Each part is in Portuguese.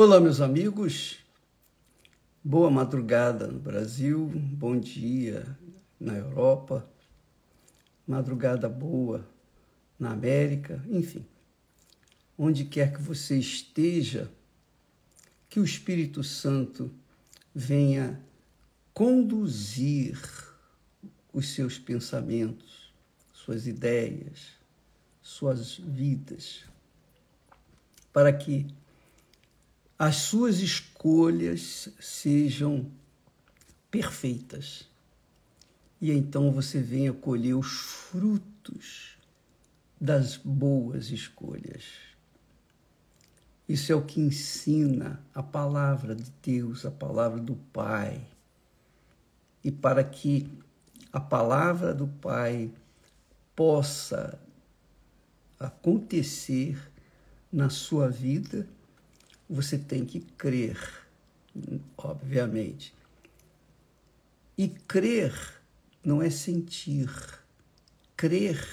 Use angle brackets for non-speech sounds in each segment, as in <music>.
Olá, meus amigos. Boa madrugada no Brasil, bom dia na Europa, madrugada boa na América, enfim. Onde quer que você esteja, que o Espírito Santo venha conduzir os seus pensamentos, suas ideias, suas vidas, para que as suas escolhas sejam perfeitas. E então você venha colher os frutos das boas escolhas. Isso é o que ensina a palavra de Deus, a palavra do Pai. E para que a palavra do Pai possa acontecer na sua vida, você tem que crer, obviamente. E crer não é sentir. Crer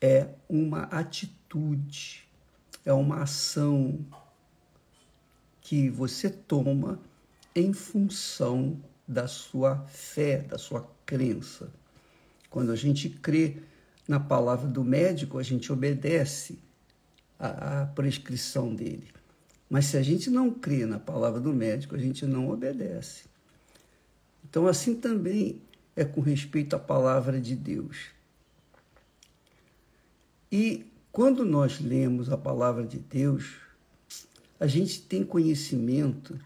é uma atitude, é uma ação que você toma em função da sua fé, da sua crença. Quando a gente crê na palavra do médico, a gente obedece a, a prescrição dele. Mas se a gente não crê na palavra do médico, a gente não obedece. Então, assim também é com respeito à palavra de Deus. E quando nós lemos a palavra de Deus, a gente tem conhecimento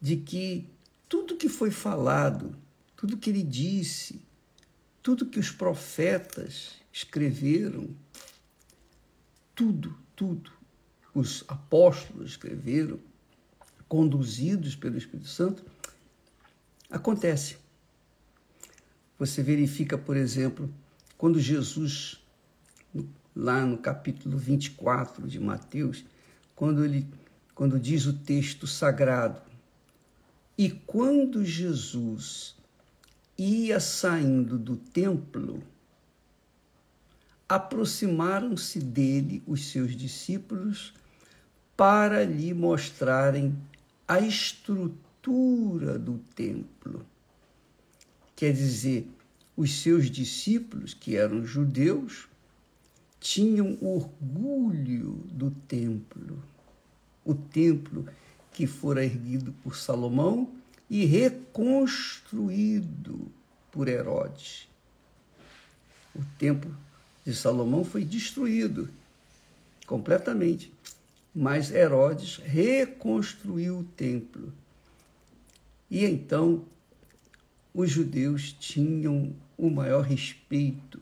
de que tudo que foi falado, tudo que ele disse, tudo que os profetas escreveram, tudo, tudo. Os apóstolos escreveram, conduzidos pelo Espírito Santo, acontece. Você verifica, por exemplo, quando Jesus, lá no capítulo 24 de Mateus, quando ele quando diz o texto sagrado, e quando Jesus ia saindo do templo, aproximaram-se dele os seus discípulos para lhe mostrarem a estrutura do templo. Quer dizer, os seus discípulos, que eram judeus, tinham orgulho do templo, o templo que fora erguido por Salomão e reconstruído por Herodes. O templo de Salomão foi destruído completamente. Mas Herodes reconstruiu o templo. E então os judeus tinham o maior respeito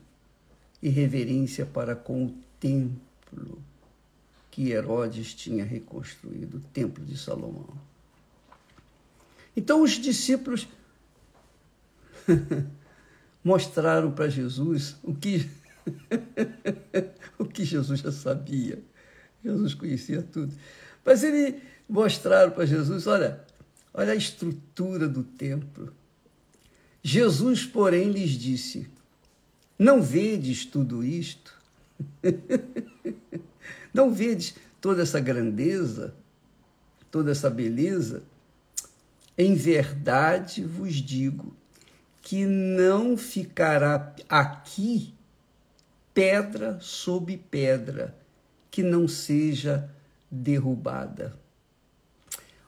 e reverência para com o templo que Herodes tinha reconstruído, o templo de Salomão. Então os discípulos <laughs> mostraram para Jesus o que <laughs> o que Jesus já sabia. Jesus conhecia tudo. Mas ele mostraram para Jesus, olha, olha a estrutura do templo. Jesus, porém, lhes disse: Não vedes tudo isto? <laughs> Não vedes toda essa grandeza, toda essa beleza? Em verdade vos digo que não ficará aqui pedra sobre pedra que não seja derrubada.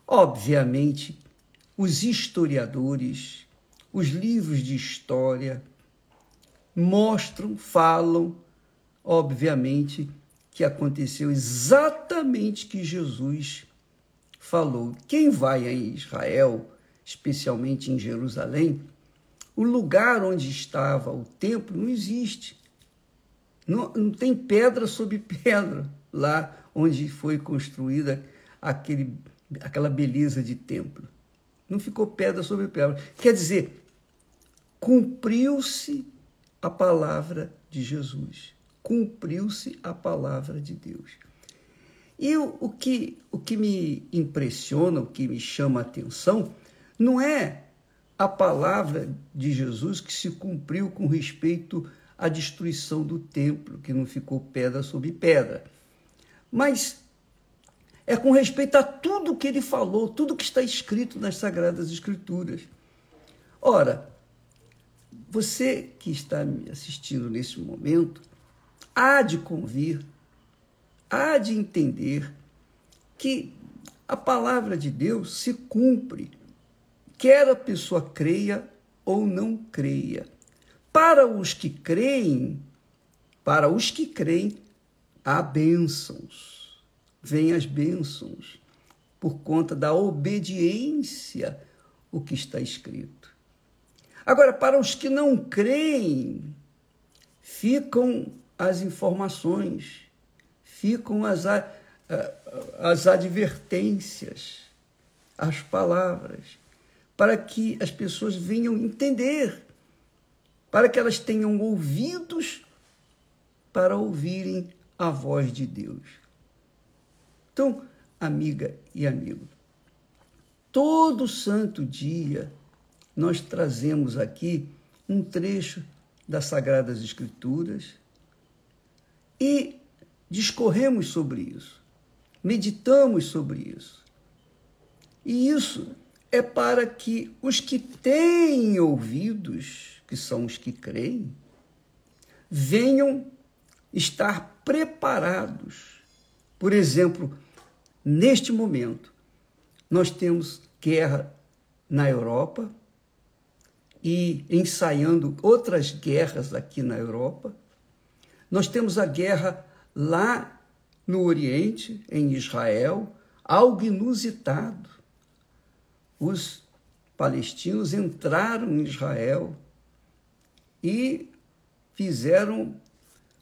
Obviamente, os historiadores, os livros de história mostram, falam, obviamente, que aconteceu exatamente que Jesus falou. Quem vai a Israel, especialmente em Jerusalém, o lugar onde estava o templo não existe. Não, não tem pedra sobre pedra lá onde foi construída aquele, aquela beleza de templo. Não ficou pedra sobre pedra. Quer dizer, cumpriu-se a palavra de Jesus. Cumpriu-se a palavra de Deus. E o, o, que, o que me impressiona, o que me chama a atenção, não é a palavra de Jesus que se cumpriu com respeito a destruição do templo, que não ficou pedra sobre pedra. Mas é com respeito a tudo que ele falou, tudo que está escrito nas Sagradas Escrituras. Ora, você que está me assistindo nesse momento, há de convir, há de entender que a palavra de Deus se cumpre, quer a pessoa creia ou não creia. Para os que creem, para os que creem, há bênçãos, vêm as bênçãos, por conta da obediência o que está escrito. Agora, para os que não creem, ficam as informações, ficam as, as advertências, as palavras, para que as pessoas venham entender, para que elas tenham ouvidos para ouvirem a voz de Deus. Então, amiga e amigo, todo santo dia nós trazemos aqui um trecho das Sagradas Escrituras e discorremos sobre isso, meditamos sobre isso. E isso é para que os que têm ouvidos, que são os que creem, venham estar preparados. Por exemplo, neste momento, nós temos guerra na Europa e ensaiando outras guerras aqui na Europa. Nós temos a guerra lá no Oriente, em Israel, algo inusitado. Os palestinos entraram em Israel e fizeram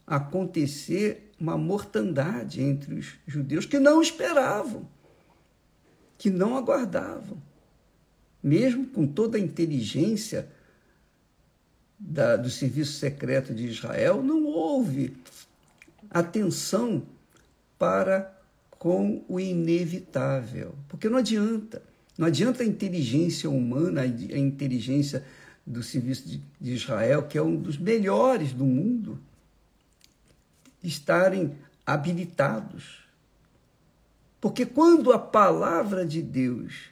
acontecer uma mortandade entre os judeus que não esperavam, que não aguardavam. Mesmo com toda a inteligência da, do serviço secreto de Israel, não houve atenção para com o inevitável. Porque não adianta. Não adianta a inteligência humana, a inteligência do serviço de, Israel, que é um dos melhores do mundo, estarem habilitados. Porque quando a palavra de Deus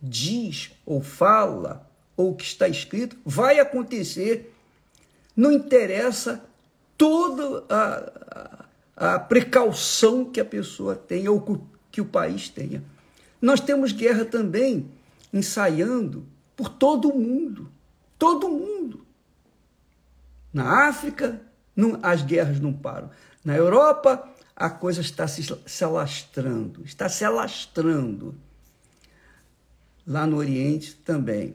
diz ou fala, ou que está escrito, vai acontecer, não interessa toda a, a, a precaução que a pessoa tenha ou que o país tenha. Nós temos guerra também ensaiando por todo o mundo. Todo mundo. Na África, não, as guerras não param. Na Europa, a coisa está se, se alastrando, está se alastrando. Lá no Oriente também.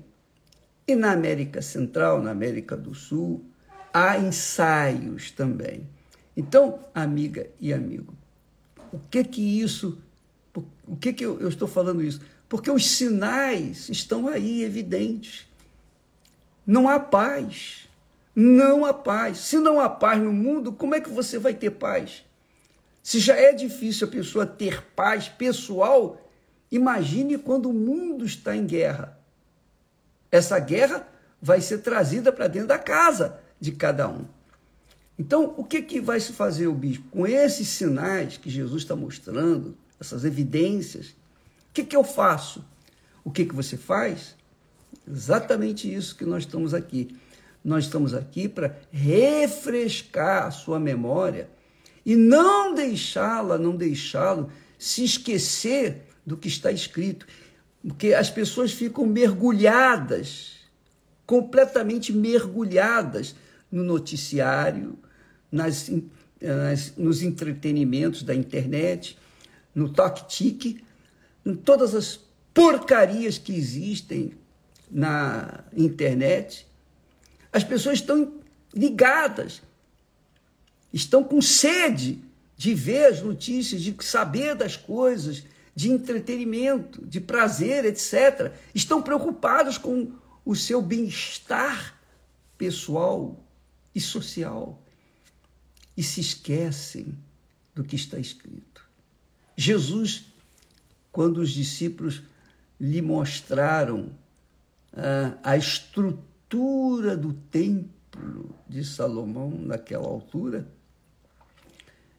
E na América Central, na América do Sul, há ensaios também. Então, amiga e amigo, o que que isso, o que que eu, eu estou falando isso? Porque os sinais estão aí evidentes. Não há paz. Não há paz. Se não há paz no mundo, como é que você vai ter paz? Se já é difícil a pessoa ter paz pessoal, imagine quando o mundo está em guerra. Essa guerra vai ser trazida para dentro da casa de cada um. Então, o que, que vai se fazer o bispo? Com esses sinais que Jesus está mostrando, essas evidências, o que, que eu faço? O que, que você faz? Exatamente isso que nós estamos aqui nós estamos aqui para refrescar a sua memória e não deixá-la, não deixá-lo se esquecer do que está escrito. Porque as pessoas ficam mergulhadas, completamente mergulhadas no noticiário, nas, nas, nos entretenimentos da internet, no toque-tique, em todas as porcarias que existem na internet as pessoas estão ligadas, estão com sede de ver as notícias, de saber das coisas, de entretenimento, de prazer, etc. Estão preocupados com o seu bem-estar pessoal e social e se esquecem do que está escrito. Jesus, quando os discípulos lhe mostraram ah, a estrutura, do templo de Salomão, naquela altura,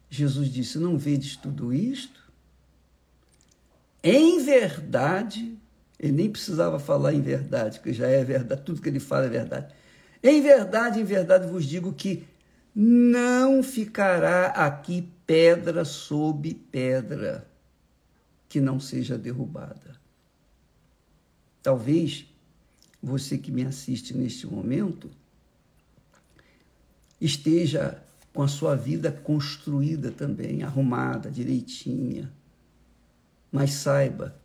Jesus disse: Não vedes tudo isto? Em verdade, ele nem precisava falar em verdade, porque já é verdade, tudo que ele fala é verdade. Em verdade, em verdade vos digo que não ficará aqui pedra sobre pedra que não seja derrubada. Talvez você que me assiste neste momento esteja com a sua vida construída também, arrumada, direitinha. Mas saiba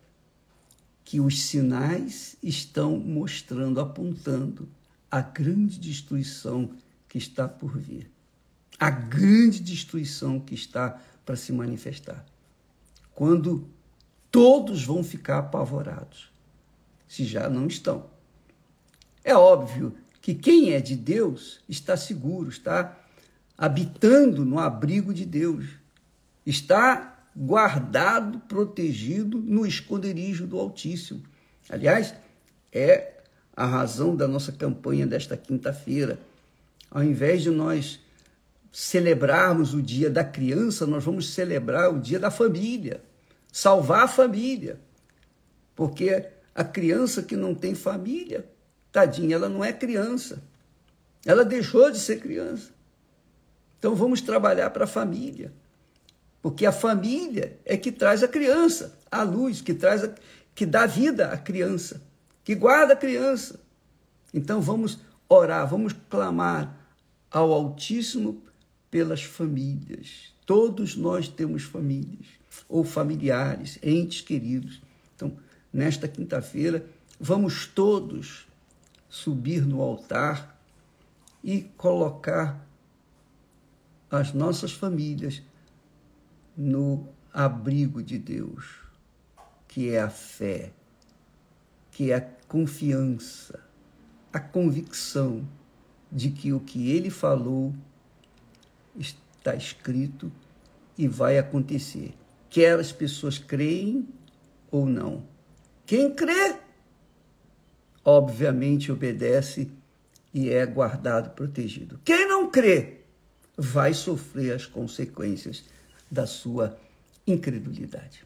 que os sinais estão mostrando, apontando a grande destruição que está por vir. A grande destruição que está para se manifestar. Quando todos vão ficar apavorados, se já não estão. É óbvio que quem é de Deus está seguro, está habitando no abrigo de Deus, está guardado, protegido no esconderijo do Altíssimo. Aliás, é a razão da nossa campanha desta quinta-feira. Ao invés de nós celebrarmos o dia da criança, nós vamos celebrar o dia da família salvar a família. Porque a criança que não tem família, tadinha, ela não é criança. Ela deixou de ser criança. Então vamos trabalhar para a família. Porque a família é que traz a criança, a luz, que traz a, que dá vida à criança, que guarda a criança. Então vamos orar, vamos clamar ao Altíssimo pelas famílias. Todos nós temos famílias ou familiares, entes queridos. Então, nesta quinta-feira, vamos todos subir no altar e colocar as nossas famílias no abrigo de Deus, que é a fé, que é a confiança, a convicção de que o que ele falou está escrito e vai acontecer quer as pessoas creem ou não. Quem crê, obviamente obedece e é guardado, protegido. Quem não crê, vai sofrer as consequências da sua incredulidade.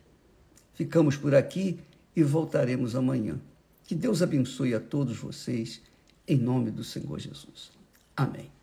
Ficamos por aqui e voltaremos amanhã. Que Deus abençoe a todos vocês, em nome do Senhor Jesus. Amém.